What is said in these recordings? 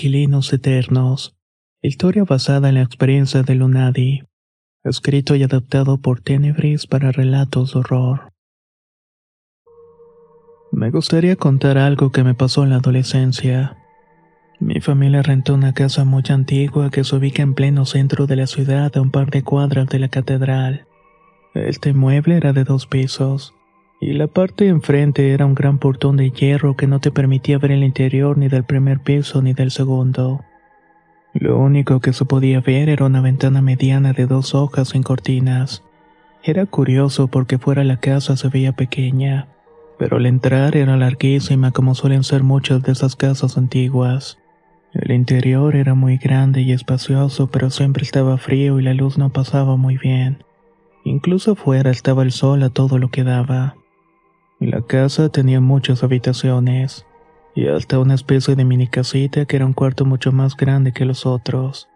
Inquilinos Eternos. Historia basada en la experiencia de Lunadi. Escrito y adaptado por Tenebris para relatos de horror. Me gustaría contar algo que me pasó en la adolescencia. Mi familia rentó una casa muy antigua que se ubica en pleno centro de la ciudad a un par de cuadras de la catedral. Este mueble era de dos pisos y la parte de enfrente era un gran portón de hierro que no te permitía ver el interior ni del primer piso ni del segundo. Lo único que se podía ver era una ventana mediana de dos hojas sin cortinas. Era curioso porque fuera la casa se veía pequeña, pero al entrar era larguísima como suelen ser muchas de esas casas antiguas. El interior era muy grande y espacioso, pero siempre estaba frío y la luz no pasaba muy bien. Incluso fuera estaba el sol a todo lo que daba. La casa tenía muchas habitaciones, y hasta una especie de mini casita que era un cuarto mucho más grande que los otros.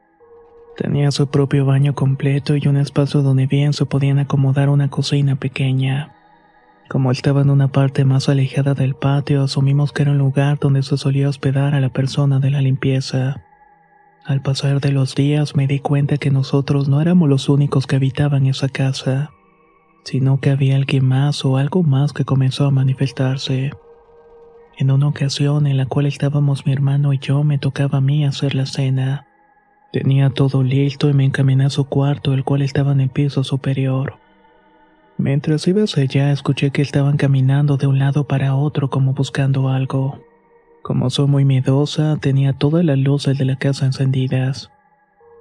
Tenía su propio baño completo y un espacio donde bien se podían acomodar una cocina pequeña. Como estaba en una parte más alejada del patio, asumimos que era un lugar donde se solía hospedar a la persona de la limpieza. Al pasar de los días me di cuenta que nosotros no éramos los únicos que habitaban esa casa sino que había alguien más o algo más que comenzó a manifestarse. En una ocasión en la cual estábamos mi hermano y yo, me tocaba a mí hacer la cena. Tenía todo listo y me encaminé a su cuarto, el cual estaba en el piso superior. Mientras iba hacia allá, escuché que estaban caminando de un lado para otro como buscando algo. Como soy muy miedosa, tenía todas las luces de la casa encendidas.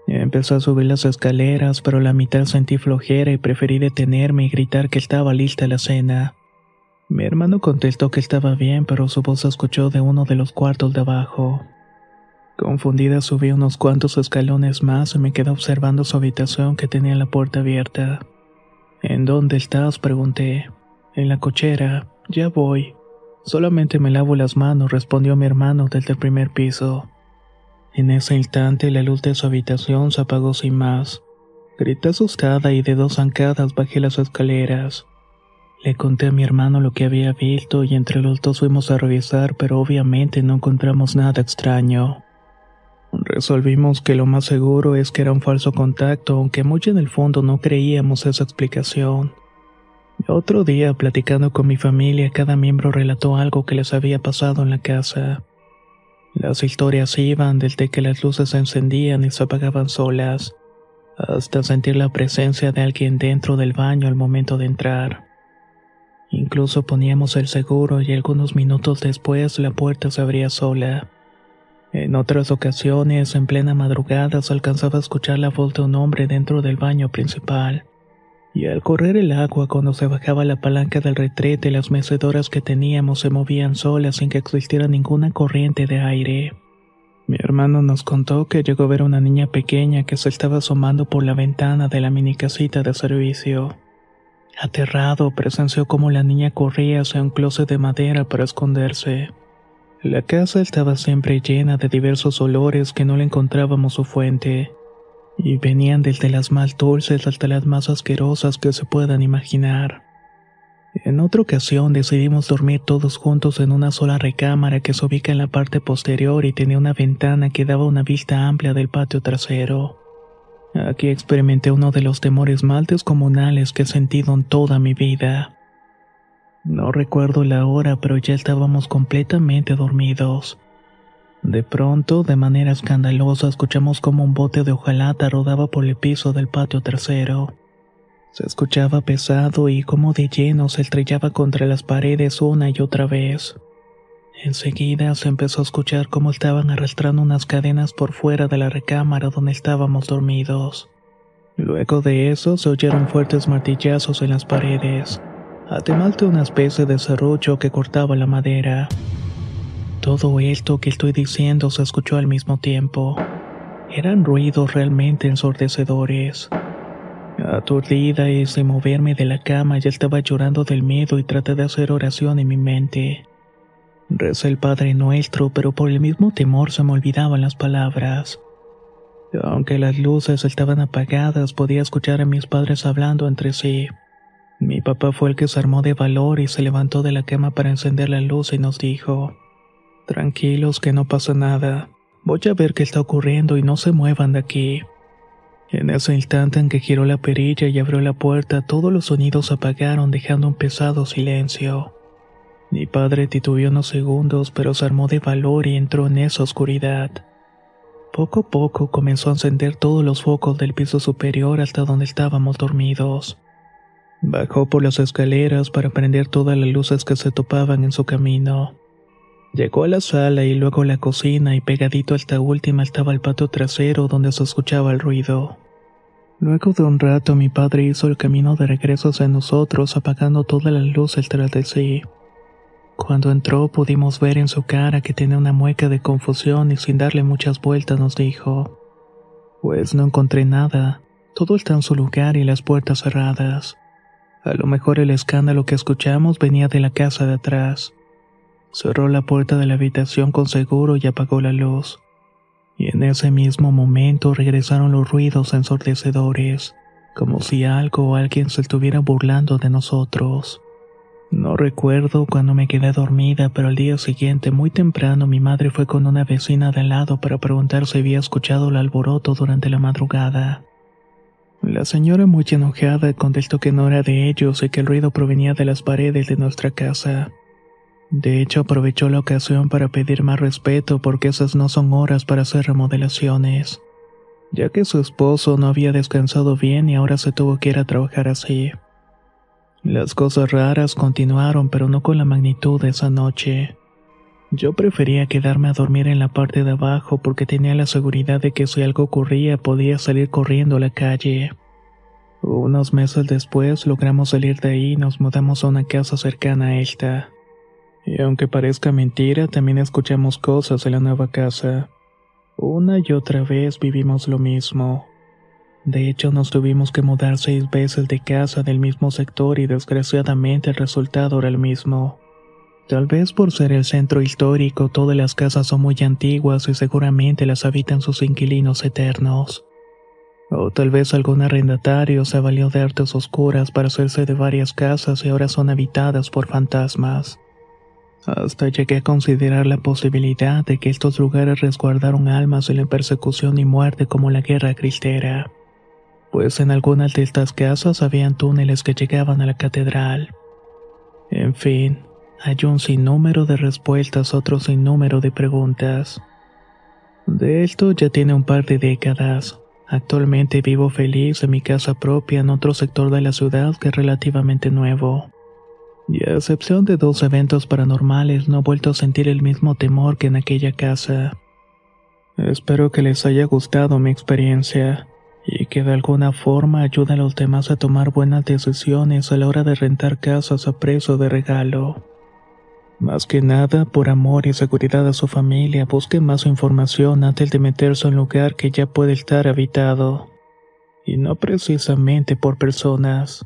Empezó a subir las escaleras, pero la mitad sentí flojera y preferí detenerme y gritar que estaba lista la cena. Mi hermano contestó que estaba bien, pero su voz se escuchó de uno de los cuartos de abajo. Confundida subí unos cuantos escalones más y me quedé observando su habitación que tenía la puerta abierta. ¿En dónde estás? pregunté. En la cochera. Ya voy. Solamente me lavo las manos, respondió mi hermano desde el primer piso. En ese instante la luz de su habitación se apagó sin más. Grité asustada y de dos zancadas bajé las escaleras. Le conté a mi hermano lo que había visto y entre los dos fuimos a revisar, pero obviamente no encontramos nada extraño. Resolvimos que lo más seguro es que era un falso contacto, aunque muy en el fondo no creíamos esa explicación. Otro día, platicando con mi familia, cada miembro relató algo que les había pasado en la casa. Las historias iban desde que las luces se encendían y se apagaban solas, hasta sentir la presencia de alguien dentro del baño al momento de entrar. Incluso poníamos el seguro y algunos minutos después la puerta se abría sola. En otras ocasiones, en plena madrugada, se alcanzaba a escuchar la voz de un hombre dentro del baño principal y al correr el agua cuando se bajaba la palanca del retrete las mecedoras que teníamos se movían solas sin que existiera ninguna corriente de aire. Mi hermano nos contó que llegó a ver a una niña pequeña que se estaba asomando por la ventana de la mini casita de servicio. Aterrado, presenció cómo la niña corría hacia un closet de madera para esconderse. La casa estaba siempre llena de diversos olores que no le encontrábamos su fuente y venían desde las más dulces hasta las más asquerosas que se puedan imaginar. En otra ocasión decidimos dormir todos juntos en una sola recámara que se ubica en la parte posterior y tenía una ventana que daba una vista amplia del patio trasero. Aquí experimenté uno de los temores más descomunales que he sentido en toda mi vida. No recuerdo la hora, pero ya estábamos completamente dormidos. De pronto, de manera escandalosa, escuchamos como un bote de hojalata rodaba por el piso del patio trasero. Se escuchaba pesado y como de lleno se estrellaba contra las paredes una y otra vez. Enseguida se empezó a escuchar cómo estaban arrastrando unas cadenas por fuera de la recámara donde estábamos dormidos. Luego de eso se oyeron fuertes martillazos en las paredes, además de una especie de serrucho que cortaba la madera. Todo esto que estoy diciendo se escuchó al mismo tiempo. Eran ruidos realmente ensordecedores. Aturdida y moverme de la cama ya estaba llorando del miedo y traté de hacer oración en mi mente. Recé el Padre Nuestro, pero por el mismo temor se me olvidaban las palabras. Aunque las luces estaban apagadas, podía escuchar a mis padres hablando entre sí. Mi papá fue el que se armó de valor y se levantó de la cama para encender la luz y nos dijo, Tranquilos que no pasa nada, voy a ver qué está ocurriendo y no se muevan de aquí. En ese instante en que giró la perilla y abrió la puerta, todos los sonidos apagaron dejando un pesado silencio. Mi padre titubeó unos segundos, pero se armó de valor y entró en esa oscuridad. Poco a poco comenzó a encender todos los focos del piso superior hasta donde estábamos dormidos. Bajó por las escaleras para prender todas las luces que se topaban en su camino. Llegó a la sala y luego a la cocina y pegadito a esta última estaba el patio trasero donde se escuchaba el ruido. Luego de un rato mi padre hizo el camino de regreso hacia nosotros apagando todas las luces tras de sí. Cuando entró pudimos ver en su cara que tenía una mueca de confusión y sin darle muchas vueltas nos dijo, Pues no encontré nada, todo está en su lugar y las puertas cerradas. A lo mejor el escándalo que escuchamos venía de la casa de atrás. Cerró la puerta de la habitación con seguro y apagó la luz. Y en ese mismo momento regresaron los ruidos ensordecedores, como si algo o alguien se estuviera burlando de nosotros. No recuerdo cuando me quedé dormida, pero al día siguiente, muy temprano, mi madre fue con una vecina de al lado para preguntar si había escuchado el alboroto durante la madrugada. La señora, muy enojada, contestó que no era de ellos y que el ruido provenía de las paredes de nuestra casa. De hecho, aprovechó la ocasión para pedir más respeto porque esas no son horas para hacer remodelaciones, ya que su esposo no había descansado bien y ahora se tuvo que ir a trabajar así. Las cosas raras continuaron, pero no con la magnitud de esa noche. Yo prefería quedarme a dormir en la parte de abajo porque tenía la seguridad de que si algo ocurría podía salir corriendo a la calle. Unos meses después logramos salir de ahí y nos mudamos a una casa cercana a esta. Y aunque parezca mentira, también escuchamos cosas en la nueva casa. Una y otra vez vivimos lo mismo. De hecho, nos tuvimos que mudar seis veces de casa del mismo sector y desgraciadamente el resultado era el mismo. Tal vez por ser el centro histórico, todas las casas son muy antiguas y seguramente las habitan sus inquilinos eternos. O tal vez algún arrendatario se valió de artes oscuras para hacerse de varias casas y ahora son habitadas por fantasmas. Hasta llegué a considerar la posibilidad de que estos lugares resguardaron almas en la persecución y muerte como la guerra cristera pues en algunas de estas casas habían túneles que llegaban a la catedral. En fin, hay un sinnúmero de respuestas, otro sinnúmero de preguntas. De esto ya tiene un par de décadas. Actualmente vivo feliz en mi casa propia en otro sector de la ciudad que es relativamente nuevo. Y a excepción de dos eventos paranormales, no he vuelto a sentir el mismo temor que en aquella casa. Espero que les haya gustado mi experiencia y que de alguna forma ayude a los demás a tomar buenas decisiones a la hora de rentar casas a precio de regalo. Más que nada, por amor y seguridad a su familia, busque más información antes de meterse en un lugar que ya puede estar habitado, y no precisamente por personas.